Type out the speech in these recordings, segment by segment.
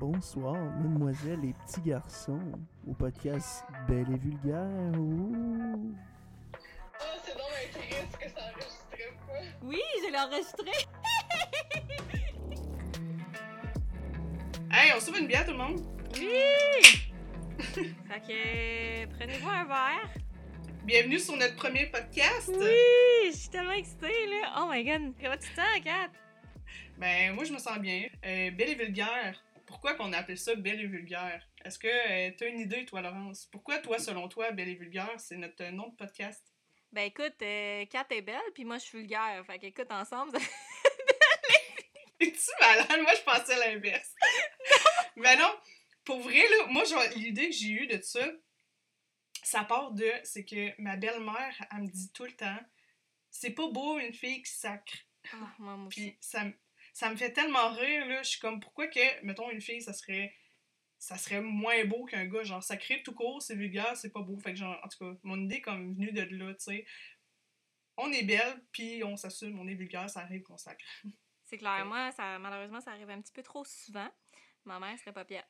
Bonsoir, mesdemoiselles et petits garçons, au podcast Belle et Vulgaire. Ouh. Oh, c'est donc triste que ça enregistrait pas. Oui, je l'ai enregistré. Hey, on s'ouvre une bière tout le monde? Oui. fait que prenez-vous un verre. Bienvenue sur notre premier podcast. Oui, je suis tellement excitée là. Oh my god, comment tu te sens, Kat? Ben, moi, je me sens bien. Euh, Belle et vulgaire. Pourquoi qu'on appelle ça Belle et vulgaire? Est-ce que euh, t'as une idée, toi, Laurence? Pourquoi, toi, selon toi, Belle et vulgaire, c'est notre nom de podcast? Ben écoute, euh, Kat est belle, puis moi je suis vulgaire. Fait qu'écoute, ensemble, Es-tu malade? Moi, je pensais l'inverse. Mais non, pour vrai, là, moi, l'idée que j'ai eue de ça, ça part de, c'est que ma belle-mère, elle me dit tout le temps, c'est pas beau une fille qui sacre. Oh, moi, moi aussi. Puis ça, ça me fait tellement rire, là. Je suis comme, pourquoi que, mettons, une fille, ça serait ça serait moins beau qu'un gars. Genre, sacré tout court, c'est vulgaire, c'est pas beau. Fait que, genre, en tout cas, mon idée est comme venue de là, tu sais. On est belle, puis on s'assume, on est vulgaire, ça arrive qu'on sacre. C'est clair, moi, ça, malheureusement, ça arrive un petit peu trop souvent. Ma mère serait pas, fière,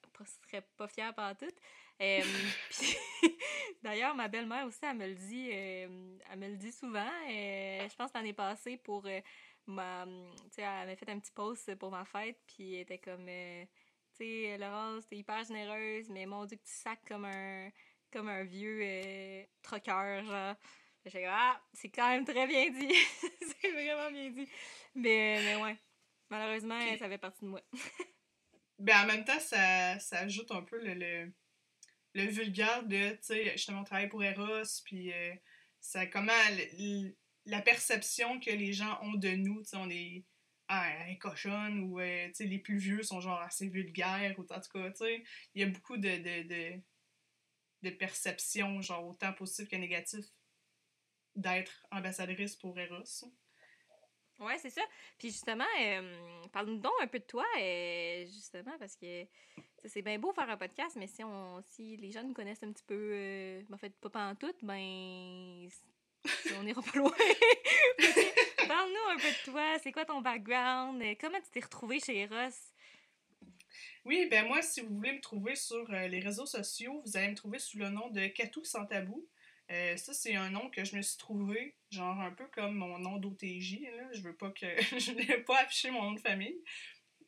serait pas fière par tout. Euh, D'ailleurs, ma belle-mère aussi, elle me le dit, euh, elle me le dit souvent. Euh, je pense l'année passée pour ma, elle m'a fait un petit post pour ma fête, puis elle était comme, euh, tu sais, Laurence, t'es hyper généreuse, mais mon Dieu que tu sacs comme un, comme un vieux euh, troqueur, genre. J'ai comme, ah, c'est quand même très bien dit. c'est vraiment bien dit. Mais, mais ouais. Malheureusement, Puis- ça fait partie de moi. Ben, en même temps, ça, ça ajoute un peu le, le, le vulgaire de, tu sais, justement, on travaille pour Eros, puis euh, ça, comment, le- la perception que les gens ont de nous, tu sais, on est, ah, est cochonne, ou, euh, les plus vieux sont genre assez vulgaires, ou en tout cas, il y a beaucoup de, de, de, de perceptions, genre, autant positives que négatives, d'être ambassadrice pour Eros. Ouais, c'est ça. Puis justement, euh, parle-nous donc un peu de toi, euh, justement, parce que c'est bien beau faire un podcast, mais si on si les gens nous connaissent un petit peu, euh, en fait, pas en tout, ben, on n'ira pas loin. Parle-nous un peu de toi, c'est quoi ton background, euh, comment tu t'es retrouvé chez Eros? Oui, ben moi, si vous voulez me trouver sur euh, les réseaux sociaux, vous allez me trouver sous le nom de Katou Sans Tabou. Euh, ça, c'est un nom que je me suis trouvé, genre un peu comme mon nom d'OTJ. Je veux pas que. je voulais pas afficher mon nom de famille.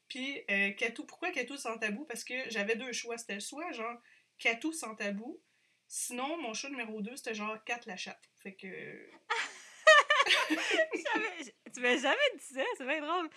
Puis, euh, Katou, pourquoi Katou Sans Tabou? Parce que j'avais deux choix. C'était soit genre Katou Sans Tabou, sinon mon choix numéro 2, c'était genre Kat la chatte. Fait que. Tu m'as jamais dit ça, c'est bien drôle.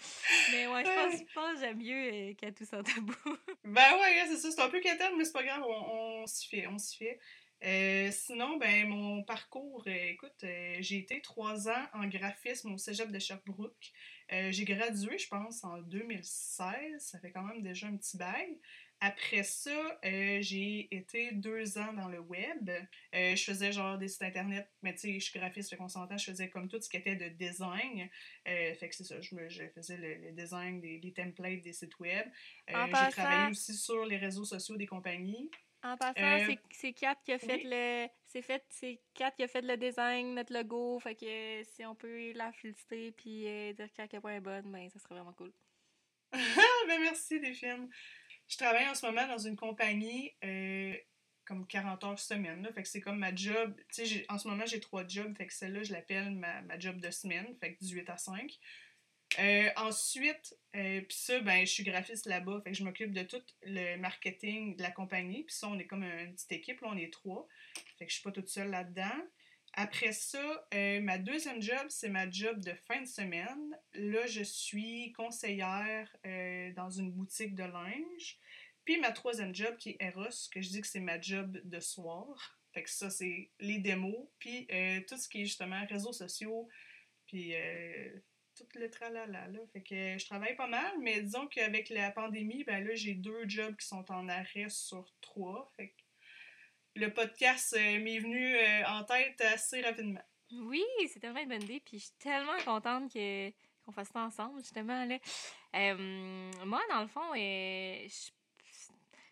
Mais ouais, je pense, je pense que j'aime mieux qu'à tout sans tabou. Ben ouais, c'est ça, c'est un peu quétaine, mais c'est pas grave, on, on s'y fait, on s'y fait. Euh, sinon, ben mon parcours, euh, écoute, euh, j'ai été trois ans en graphisme au cégep de Sherbrooke. J'ai gradué, je pense, en 2016, ça fait quand même déjà un petit bail. Après ça, euh, j'ai été deux ans dans le web. Euh, je faisais genre des sites internet, mais tu sais, je suis graphiste, fait qu'on s'entend, je faisais comme tout ce qui était de design. Euh, fait que c'est ça, je, me, je faisais le, le design des, des templates des sites web. J'ai passant- travaillé aussi sur les réseaux sociaux des compagnies. En passant, c'est- Kat qui a fait oui. le. C'est fait, c'est Kat qui a fait le design, notre logo. Fait que si on peut la féliciter puis dire qu'à quel point elle est bonne, ben ça serait vraiment cool. Ben merci, Delphine. Je travaille en ce moment dans une compagnie euh, comme 40 heures semaine. Fait que c'est comme ma job. En ce moment, j'ai trois jobs. Fait que celle-là, je l'appelle ma, ma job de semaine. Fait que 18 à 5. Euh, ensuite, euh, puis ça, ben, je suis graphiste là-bas. Fait que je m'occupe de tout le marketing de la compagnie. Puis ça, on est comme une petite équipe. Là, on est trois. Fait que je suis pas toute seule là-dedans. Après ça, euh, ma deuxième job, c'est ma job de fin de semaine. Là, je suis conseillère euh, dans une boutique de linge. Puis ma troisième job, qui est Eros, que je dis que c'est ma job de soir. Fait que ça, c'est les démos. Puis euh, tout ce qui est justement réseaux sociaux. Puis tout le tralala, là. Fait que je travaille pas mal, mais disons qu'avec la pandémie, ben là, j'ai deux jobs qui sont en arrêt sur trois. Fait que le podcast euh, m'est venu euh, en tête assez rapidement. Oui, c'est tellement une bonne idée. Puis je suis tellement contente que qu'on fasse ça ensemble, justement. Là. Euh, moi, dans le fond,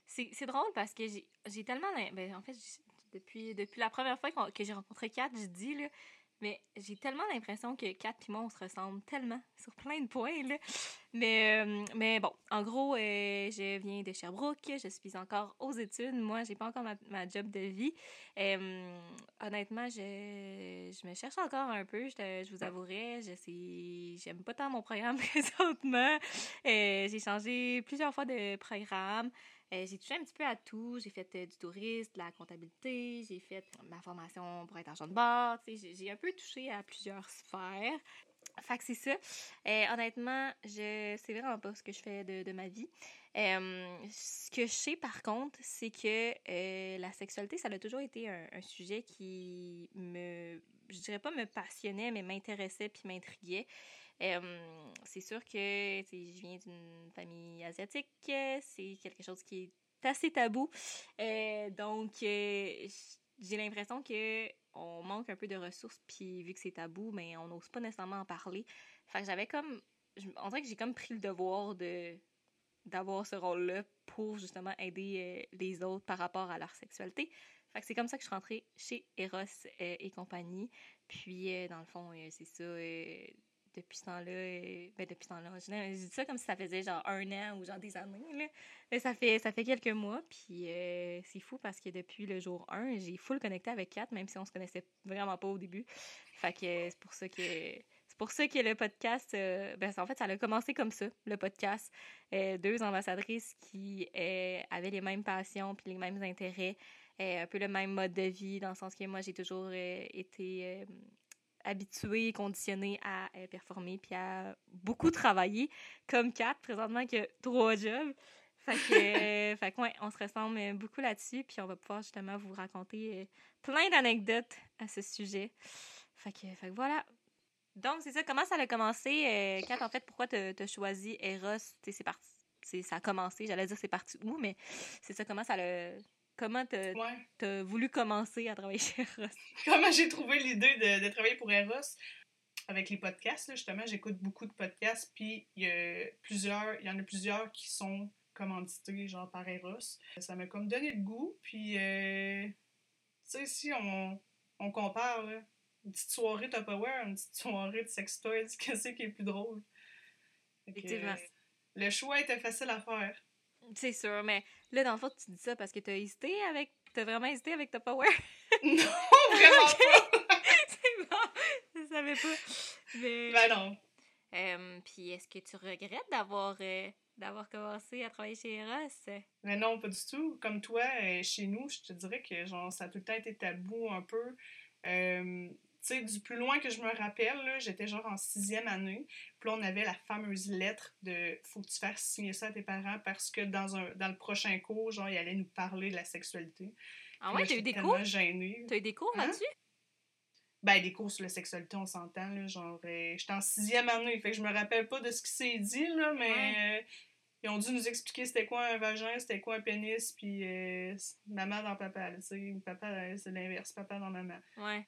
c'est drôle parce que j'ai tellement. Ben, en fait, depuis, depuis la première fois que j'ai rencontré Kat, je dis, là, Mais j'ai tellement l'impression que Kat et moi, on se ressemble tellement sur plein de points, là. Mais, euh, mais bon, en gros, euh, je viens de Sherbrooke, je suis encore aux études. Moi, j'ai pas encore ma, job de vie. Euh, honnêtement, je, je me cherche encore un peu, je, je vous avouerai. Je sais, j'aime pas tant mon programme présentement. J'ai changé plusieurs fois de programme. Euh, j'ai touché un petit peu à tout. J'ai fait euh, du tourisme, de la comptabilité, j'ai fait ma formation pour être agent de bord. J'ai un peu touché à plusieurs sphères. Fait que c'est ça. Euh, honnêtement, je sais vraiment pas ce que je fais de, ma vie. Ce que je sais par contre, c'est que la sexualité, ça a toujours été un, un sujet qui me, je dirais pas me passionnait, mais m'intéressait puis m'intriguait. C'est sûr que je viens d'une famille asiatique, c'est quelque chose qui est assez tabou. Euh, donc, euh, j'ai l'impression que on manque un peu de ressources, puis vu que c'est tabou, mais on n'ose pas nécessairement en parler. Fait que j'avais comme. On dirait que j'ai comme pris le devoir de d'avoir ce rôle-là pour justement aider euh, les autres par rapport à leur sexualité. Fait c'est comme ça que je suis rentrée chez Eros et compagnie. Puis, dans le fond, c'est ça. Depuis ce temps-là, euh, ben depuis ce temps-là, je, dis ça comme si ça faisait genre un an ou genre des années, là. Mais ça fait, ça fait quelques mois, puis euh, c'est fou parce que depuis le jour 1, j'ai full connecté avec Kat, même si on se connaissait vraiment pas au début. Fait euh, c'est pour ça que c'est pour ça que le podcast, ben, en fait, ça a commencé comme ça, le podcast. Deux ambassadrices qui avaient les mêmes passions puis les mêmes intérêts, un peu le même mode de vie, dans le sens que moi, j'ai toujours été habituée, conditionnée à euh, performer puis à beaucoup travailler, comme Kat, présentement, qui a trois jobs. Fait que, euh, fait que, ouais, on se ressemble euh, beaucoup là-dessus, puis on va pouvoir justement vous raconter euh, plein d'anecdotes à ce sujet. Fait que, fait que voilà. Donc, c'est ça. Comment ça a commencé? Kat, en fait, pourquoi t'as as choisi Eros? Tu c'est parti. Ça a commencé, j'allais dire c'est parti où, mais c'est ça, comment ça l'a. Comment t'as Ouais. voulu commencer à travailler chez Eros? Comment j'ai trouvé l'idée de, de travailler pour Eros? Avec les podcasts, là, justement, j'écoute beaucoup de podcasts, puis il y a plusieurs, il y en a plusieurs qui sont commandités, genre par Eros. Ça m'a comme donné le goût, puis euh, tu sais, si on, on compare, là, une petite soirée Tupperware, une petite soirée de sex toys, qu'est-ce qui est plus drôle? Effectivement. euh, le choix était facile à faire. C'est sûr, mais là, dans le fond, tu dis ça parce que t'as hésité avec. T'as vraiment hésité avec Tupperware? non, vraiment pas! c'est bon! Je savais pas. Mais. ben non. Euh, Puis est-ce que tu regrettes d'avoir euh, d'avoir commencé à travailler chez Eros? Mais non, pas du tout. Comme toi, euh, chez nous, je te dirais que genre, ça a tout le temps été tabou un peu. Euh, sais, du plus loin que je me rappelle, j'étais genre en sixième année. Puis là, on avait la fameuse lettre de « faut que tu fasses signer ça à tes parents parce que dans, un, dans le prochain cours, genre, ils allaient nous parler de la sexualité. Ah ouais, t'as eu des cours? gênée. T'as eu des cours Hein? là-dessus? Ben, des cours sur la sexualité, on s'entend, là, genre, euh, j'étais en sixième année, fait que je me rappelle pas de ce qui s'est dit, là, mais Ouais. euh, ils ont dû nous expliquer c'était quoi un vagin, c'était quoi un pénis, puis euh, maman dans papa, tu sais, papa, c'est l'inverse, papa dans maman. Ouais.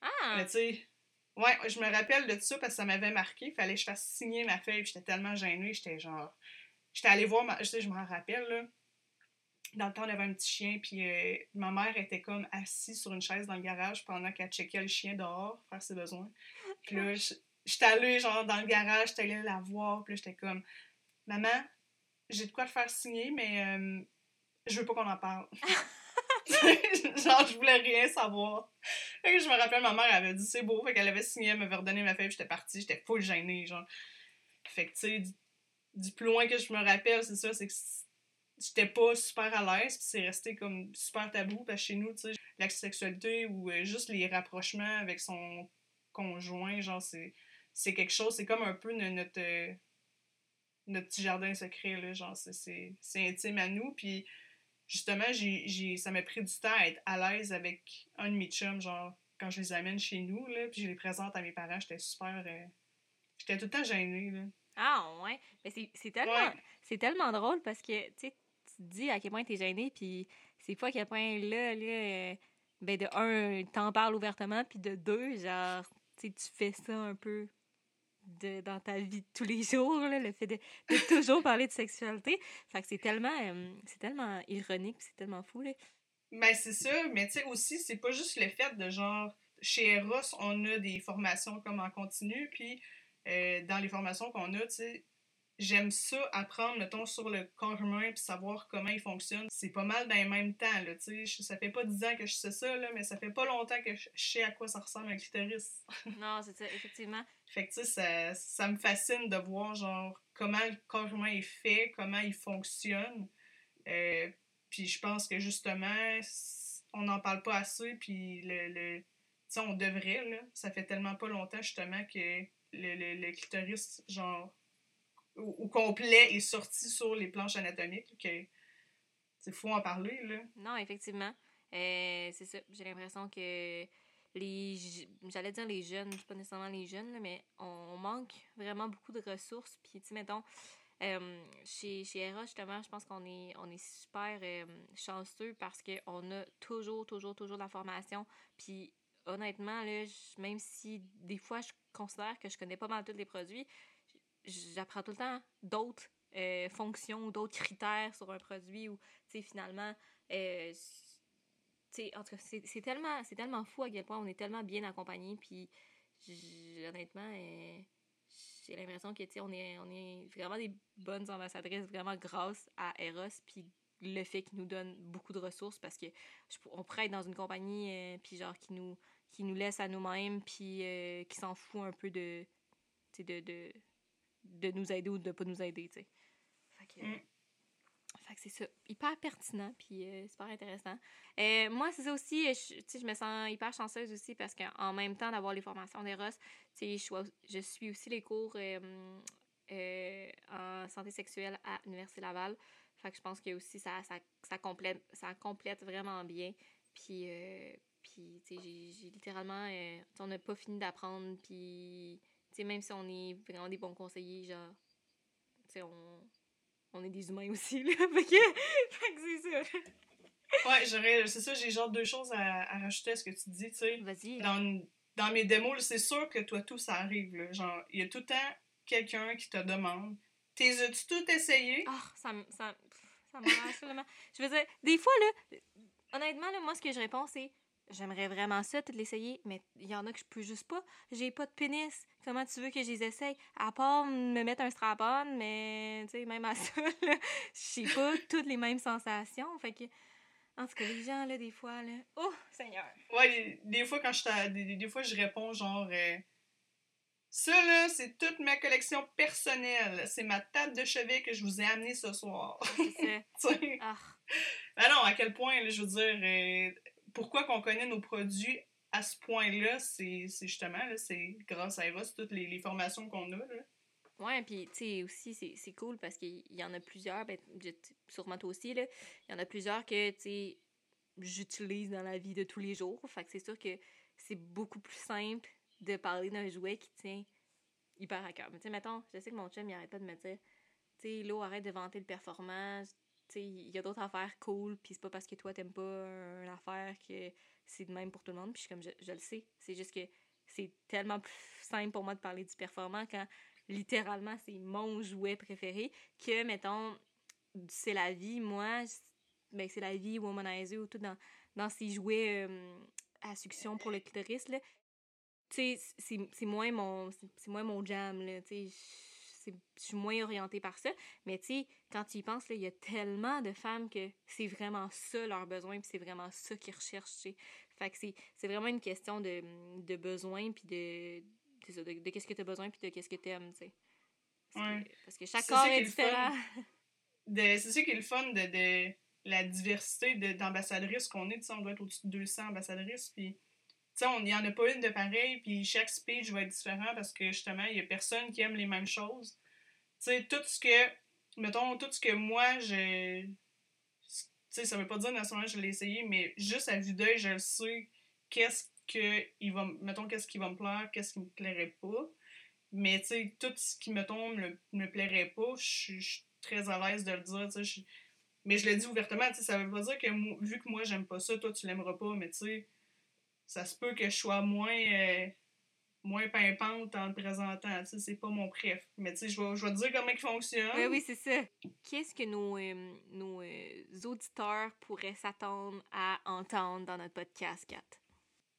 Ah! Mais tu sais, ouais, je me rappelle de ça parce que ça m'avait marqué, fallait que je fasse signer ma feuille, j'étais tellement gênée, j'étais genre, j'étais allée voir, ma... je sais, je m'en rappelle, là, dans le temps, on avait un petit chien, puis euh, ma mère était comme assise sur une chaise dans le garage pendant qu'elle checkait le chien dehors, faire ses besoins. Puis là, j'étais allée, genre, dans le garage, j'étais allée la voir, puis là, j'étais comme, maman, j'ai de quoi te faire signer, mais euh, je veux pas qu'on en parle. genre, je voulais rien savoir. Je me rappelle, ma mère avait dit c'est beau, fait qu'elle avait signé, elle m'avait redonné ma feuille, j'étais partie, j'étais full gênée, genre. Fait que, tu sais, du, plus loin que je me rappelle, c'est ça, c'est que j'étais pas super à l'aise, puis c'est resté comme super tabou, parce que chez nous, tu sais, la sexualité ou euh, juste les rapprochements avec son conjoint, genre, c'est c'est quelque chose, c'est comme un peu no- notre, euh, notre petit jardin secret, là, genre, c'est- c'est c'est intime à nous, puis justement, j'ai, ça m'a pris du temps à être à l'aise avec un de mes chums, genre, quand je les amène chez nous, là, puis je les présente à mes parents, j'étais super... euh, j'étais tout le temps gênée, là. Ah ouais. Mais c'est tellement, Ouais. c'est tellement drôle parce que, tu sais, tu te dis à quel point t'es gêné, puis c'est pas à quel point là, là, euh, ben de un, t'en parles ouvertement, puis de deux, genre, tu sais, tu fais ça un peu de, dans ta vie de tous les jours, le fait de, toujours parler de sexualité. Fait que c'est tellement, euh, c'est tellement ironique, c'est tellement fou, là. Ben, c'est ça, mais tu sais, aussi, c'est pas juste le fait de genre chez Eros, on a des formations comme en continu, puis euh, dans les formations qu'on a, tu sais, j'aime ça apprendre, mettons, sur le corps humain puis savoir comment il fonctionne. C'est pas mal dans les mêmes temps, là, tu sais. Ça fait pas 10 ans que je sais ça, là, mais ça fait pas longtemps que je sais à quoi ça ressemble un clitoris. non, c'est ça, effectivement. Fait que, tu sais, ça, ça, me fascine de voir, genre, comment le corps humain est fait, comment il fonctionne. Euh, puis je pense que, justement, on n'en parle pas assez, puis le... le tu sais, on devrait, là. Ça fait tellement pas longtemps, justement, que le, le, le clitoris, genre, au, complet est sorti sur les planches anatomiques. Que c'est fou en parler, là. Non, effectivement. Euh, c'est ça. J'ai l'impression que les j'allais dire les jeunes, pas nécessairement les jeunes, mais on manque vraiment beaucoup de ressources. Puis, tu mettons, euh, chez, chez justement, je pense qu'on est, on est super euh, chanceux parce qu'on a toujours, toujours, toujours de la formation. Puis, honnêtement, là, même si des fois je considère que je connais pas mal tous les produits, j'apprends tout le temps d'autres euh, fonctions ou d'autres critères sur un produit ou, finalement, euh, c'est tellement, tellement fou à quel point on est tellement bien accompagné, puis honnêtement, euh, j'ai l'impression que, on est, on est vraiment des bonnes ambassadrices, vraiment grâce à Eros, puis le fait qu'ils nous donne beaucoup de ressources, parce que on pourrait être dans une compagnie, puis genre, qui nous, qui nous laisse à nous-mêmes, puis qui s'en fout un peu de, de, de de nous aider ou de pas nous aider, tu sais. Fait que, mm. c'est ça. Hyper pertinent, puis euh, super intéressant. Euh, moi, c'est ça aussi, je, je me sens hyper chanceuse aussi parce qu'en même temps d'avoir les formations d'Eros, tu sais, je, suis aussi les cours euh, en santé sexuelle à l'Université Laval. Fait que je pense que aussi ça, ça, ça, complète, ça complète vraiment bien. Puis, puis tu sais, j'ai littéralement, on n'a pas fini d'apprendre, puis même si on est vraiment des bons conseillers, genre, tu on, on est des humains aussi, là. fait que, c'est ça. Ouais, j'aurais, c'est ça, j'ai genre deux choses à, à, rajouter à ce que tu dis, tu sais. Vas-y. Dans, dans mes démos, c'est sûr que toi, tout ça arrive, là. Genre, il y a tout le temps quelqu'un qui te demande T'es as-tu tout essayé? Ah, ça, ça, ça m'arrange Je veux dire, des fois, là, honnêtement, là, moi, ce que je réponds, c'est J'aimerais vraiment ça, de l'essayer, mais il y en a que je peux juste pas. J'ai pas de pénis. Comment tu veux que je les essaye? À part me mettre un strap-on, mais tu sais, même à ça, je sais pas toutes les mêmes sensations. Fait que, en tout cas, les gens, là, des fois, là, oh, Seigneur! Ouais, des, fois, quand je des, des, fois, je réponds genre, euh, ça, là, c'est toute ma collection personnelle. C'est ma table de chevet que je vous ai amenée ce soir. C'est ça. ah. Ben non, à quel point, là, je veux dire, euh, pourquoi qu'on connaît nos produits à ce point-là, c'est justement, c'est grâce à Eros, toutes les, formations qu'on a. Là. Ouais, puis tu sais, aussi, c'est cool parce qu'il y en a plusieurs, ben, sûrement toi aussi, il y en a plusieurs que, tu sais, j'utilise dans la vie de tous les jours. Fait que c'est sûr que c'est beaucoup plus simple de parler d'un jouet qui tient hyper à cœur. Mais tu sais, mettons, je sais que mon chum, il arrête pas de me dire, tu sais, l'eau, arrête de vanter le performance, il y a d'autres affaires cool, puis c'est pas parce que toi t'aimes pas une affaire que c'est de même pour tout le monde, puis je, comme je, le sais. C'est juste que c'est tellement plus simple pour moi de parler du performant quand littéralement c'est mon jouet préféré que, mettons, c'est la vie, moi, ben c'est la vie womanizer ou tout dans, dans ces jouets euh, à succion pour le clitoris, là. C'est moins mon c'est mon jam, là, je suis moins orientée par ça. Mais tu sais, quand tu y penses, il y a tellement de femmes que c'est vraiment ça leur besoin, puis c'est vraiment ça qu'ils recherchent. Fait que c'est vraiment une question de, de besoin, puis de, de, qu'est-ce que tu as besoin, puis de qu'est-ce que tu aimes, tu sais. Parce, que chaque corps est, différent. C'est ça qui est le fun de, de la diversité d'ambassadrices qu'on est. on doit être au-dessus de 200 ambassadrices, puis sais, il n'y en a pas une de pareil, puis chaque speech va être différent parce que justement, il n'y a personne qui aime les mêmes choses. Tu sais, tout ce que, mettons, tout ce que moi, je. Tu sais, ça veut pas dire nécessairement que je l'ai essayé, mais juste à vue d'œil, je sais qu'est-ce que il va. Mettons, qu'est-ce qui va me plaire, qu'est-ce qui me plairait pas. Mais tu sais, tout ce qui, mettons, me, me plairait pas, je suis très à l'aise de le dire, tu sais. Mais je le dis ouvertement, tu sais, ça veut pas dire que vu que moi, j'aime pas ça, toi, tu l'aimeras pas, mais tu sais ça se peut que je sois moins, euh, moins pimpante en le présentant. C'est pas mon préf. Mais tu sais, je vais, je vais te dire comment il fonctionne. Oui, oui, c'est ça. Qu'est-ce que nos, euh, nos euh, auditeurs pourraient s'attendre à entendre dans notre podcast, Kat?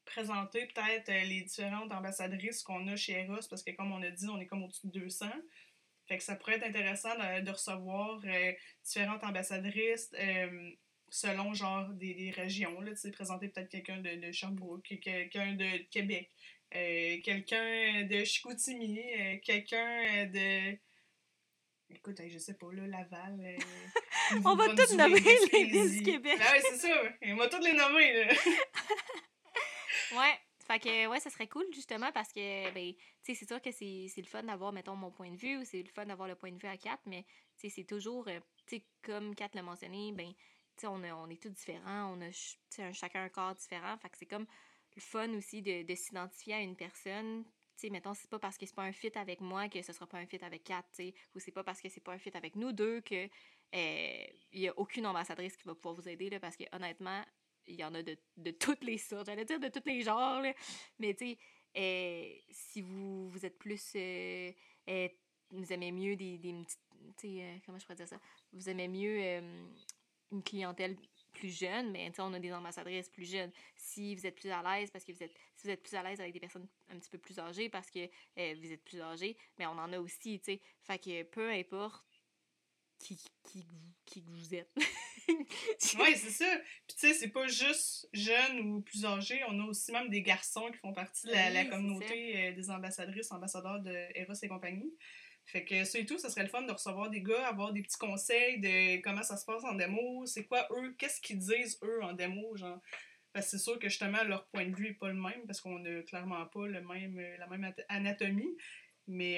présenter peut-être les différentes ambassadrices qu'on a chez Eros, parce que comme on a dit, on est comme au-dessus de 200. Fait que ça pourrait être intéressant de, de recevoir différentes ambassadrices selon genre des, des régions. Là, tu sais, présenter peut-être quelqu'un de, de Sherbrooke, quelqu'un de Québec, euh, quelqu'un de Chicoutimi, euh, quelqu'un de. Écoute, je sais pas, là, Laval. euh, On va toutes nommer les villes du Québec. Ben ouais, c'est ça. On va toutes les nommer, là. Ouais, fait que ouais, ça serait cool justement parce que ben tu sais c'est sûr que c'est c'est le fun d'avoir mettons mon point de vue ou c'est le fun d'avoir le point de vue à Kat mais tu sais c'est toujours tu sais comme Kat l'a mentionné ben on, est tous différents, on a chacun un corps différent, fait que c'est comme le fun aussi de, de s'identifier à une personne. Tu sais, mettons, c'est pas parce que c'est pas un fit avec moi que ce sera pas un fit avec Kat, tu sais, ou c'est pas parce que c'est pas un fit avec nous deux que euh, il y a aucune ambassadrice qui va pouvoir vous aider, parce que honnêtement, il y en a de, toutes les sortes, j'allais dire de tous les genres, mais tu sais, euh, si vous, êtes plus, euh, euh, vous aimez mieux des, petites, euh, comment je pourrais dire ça, vous aimez mieux euh, une clientèle plus jeune, mais on a des ambassadrices plus jeunes. Si vous êtes plus à l'aise, parce que vous êtes, si vous êtes plus à l'aise avec des personnes un petit peu plus âgées, parce que euh, vous êtes plus âgé, mais on en a aussi, tu sais. Fait que peu importe qui, qui, qui que vous êtes. Oui, c'est ça. Puis tu sais, c'est pas juste jeunes ou plus âgés, on a aussi même des garçons qui font partie de la, Oui, la c'est communauté euh, des ambassadrices, ambassadeurs de Eros et compagnie. Fait que ça et tout, ça serait le fun de recevoir des gars, avoir des petits conseils de comment ça se passe en démo, c'est quoi eux, qu'est-ce qu'ils disent eux en démo, genre? Parce que c'est sûr que justement leur point de vue est pas le même parce qu'on a clairement pas le même, euh, la même at- anatomie. Mais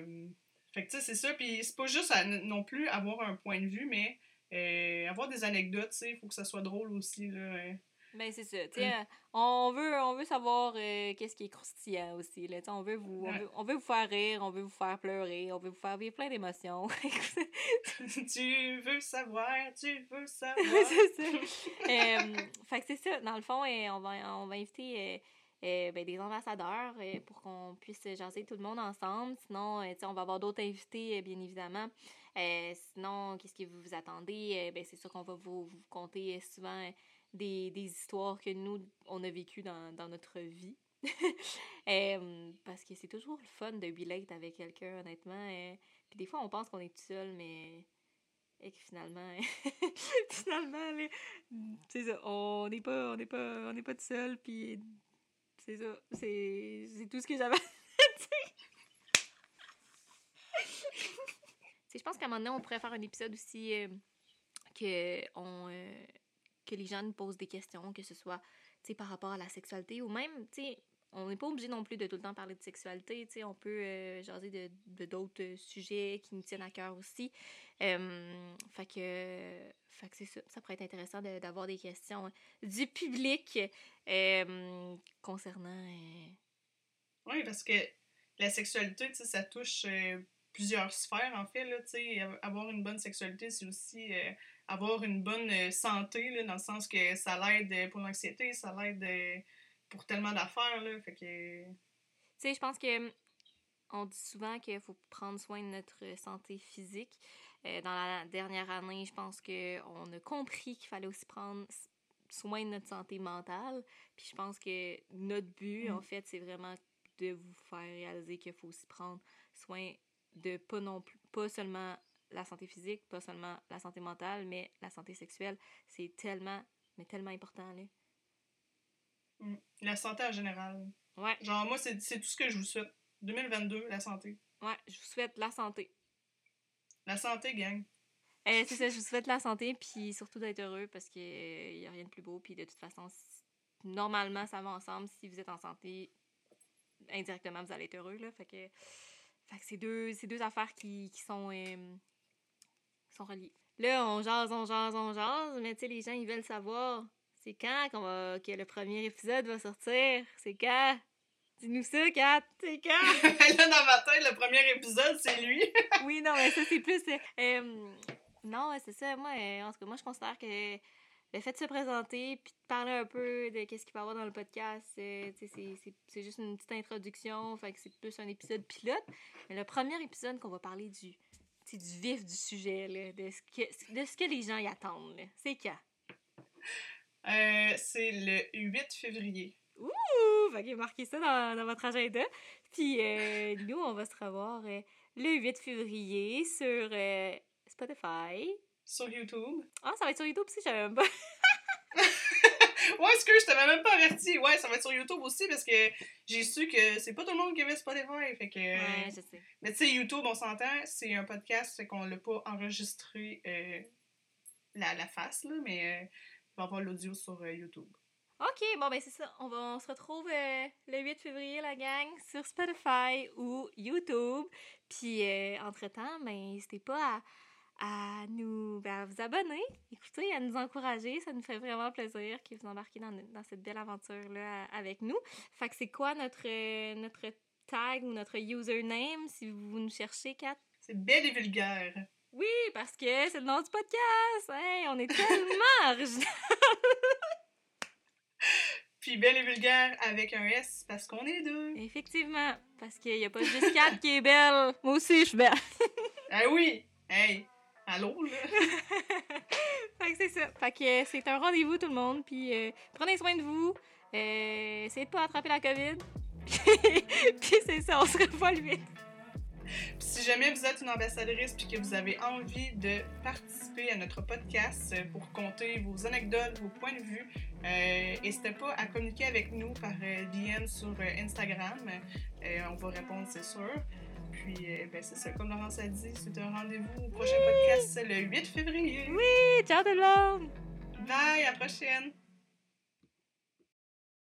euh, fait que tu sais, c'est ça. Puis c'est pas juste à- non plus avoir un point de vue, mais euh, avoir des anecdotes, tu sais, il faut que ça soit drôle aussi, là. euh. Ben, c'est ça. Euh, on, veut, on veut savoir euh, qu'est-ce qui est croustillant aussi. Là. On, veut vous, on, veut, on veut vous faire rire, on veut vous faire pleurer, on veut vous faire vivre plein d'émotions. tu veux savoir, tu veux savoir. c'est ça. Euh, fait que c'est ça. Dans le fond, euh, on, va, on va inviter euh, ben, des ambassadeurs euh, pour qu'on puisse jaser tout le monde ensemble. Sinon, euh, on va avoir d'autres invités, bien évidemment. Sinon, qu'est-ce que vous vous attendez? Ben, c'est sûr qu'on va vous, vous euh, souvent des, des histoires que nous, on a vécues dans, dans notre vie. Euh, parce que c'est toujours le fun de relate avec quelqu'un, honnêtement. euh. Puis des fois, on pense qu'on est tout seul, mais... Et que finalement... finalement, c'est ça, on n'est pas, on n'est pas, on n'est pas tout seul, puis c'est ça, c'est, c'est tout ce que j'avais à dire. Je pense qu'à un moment donné, on pourrait faire un épisode aussi euh, que, on, que les nous posent des questions, que ce soit par rapport à la sexualité ou même, on n'est pas obligé non plus de tout le temps parler de sexualité, on peut euh, jaser de, d'autres euh, sujets qui nous tiennent à cœur aussi. Fait que, c'est ça, ça pourrait être intéressant d'avoir des questions du public concernant... euh, Oui, parce que la sexualité, ça touche euh, plusieurs sphères, en fait, là, Avoir une bonne sexualité, c'est aussi euh, avoir une bonne euh, santé, là, dans le sens que ça l'aide euh, pour l'anxiété, ça l'aide pour tellement d'affaires, là. Fait que... Tu sais, je pense que hum, on dit souvent qu'il faut prendre soin de notre santé physique. Euh, dans la dernière année, je pense qu'on a compris qu'il fallait aussi prendre soin de notre santé mentale. Puis je pense que notre but, Mm. en fait, c'est vraiment de vous faire réaliser qu'il faut aussi prendre soin de pas non plus, pas seulement la santé physique, pas seulement la santé mentale, mais la santé sexuelle. C'est tellement, mais tellement important, là. mm, La santé en général. Ouais, Genre, moi, c'est c'est tout ce que je vous souhaite. 2022, la santé. ouais, je vous souhaite la santé. La santé, gang. Euh, c'est ça, je vous souhaite la santé, puis surtout d'être heureux parce qu'il n'y a rien de plus beau. Puis de toute façon, si- normalement, ça va ensemble. Si vous êtes en santé, indirectement, vous allez être heureux. Là, fait que, fait que c'est deux, c'est deux affaires qui, qui sont, euh, sont reliées. Là, on jase, on jase, on jase, mais tu sais, les gens, ils veulent savoir c'est quand qu'on va, que le premier épisode va sortir? C'est quand? Dis-nous ça, Kat. C'est quand? là, dans ma tête, le premier épisode, c'est lui. oui, non, mais ça, c'est plus. euh, euh, non, c'est ça. Moi, en tout cas, moi, je considère que le fait de se présenter puis de parler un peu de qu'est-ce qu'il va y avoir dans le podcast, euh, c'est- juste une petite introduction. Fait que c'est plus un épisode pilote. Mais le premier épisode qu'on va parler du, du vif du sujet, là, de, ce que, de ce que les gens y attendent, c'est quand? Euh, c'est le 8 février. Ouh! Fait que marquez ça dans, dans votre agenda. Puis euh, nous, on va se revoir euh, le 8 février sur Spotify. Sur YouTube. Ah, ça va être sur YouTube aussi, j'avais même pas. Ouais, est-ce que je t'avais même pas averti? Ouais, ça va être sur YouTube aussi parce que j'ai su que c'est pas tout le monde qui avait Spotify. Fait que. Ouais, je sais. Mais tu sais, YouTube, on s'entend, c'est un podcast, fait qu'on l'a pas enregistré euh, la, la face, là, mais euh, on va avoir l'audio sur euh, YouTube. OK, bon, ben c'est ça. On, va, on se retrouve euh, le 8 février, la gang, sur Spotify ou YouTube. Puis, euh, entre-temps, ben, n'hésitez pas à, à nous ben, à vous abonner, écoutez, à nous encourager. Ça nous fait vraiment plaisir que vous embarquiez dans, dans cette belle aventure-là avec nous. Fait que c'est quoi notre, euh, notre tag ou notre username si vous nous cherchez, Kat? C'est belle et vulgaire. Oui, parce que c'est le nom du podcast! Hey, on est tellement! Puis belle et vulgaire avec un S parce qu'on est deux. Effectivement, parce qu'il n'y a pas juste Kat qui est belle. Moi aussi, je suis belle. Ah oui! Hey! Allô, là? fait que c'est ça. Fait que euh, c'est un rendez-vous, tout le monde. Puis euh, prenez soin de vous. Euh, essayez de pas attraper la COVID. puis c'est ça, on se revoit le 8. Puis si jamais vous êtes une ambassadrice puis que vous avez envie de participer à notre podcast pour compter vos anecdotes, vos points de vue, euh, n'hésitez pas à communiquer avec nous par DM sur Instagram. Euh, on va répondre, c'est sûr. Puis, euh, ben, c'est ça, comme Laurence a dit, c'est un rendez-vous au prochain podcast, c'est le 8 février. Oui, ciao tout le monde! Bye, à la prochaine!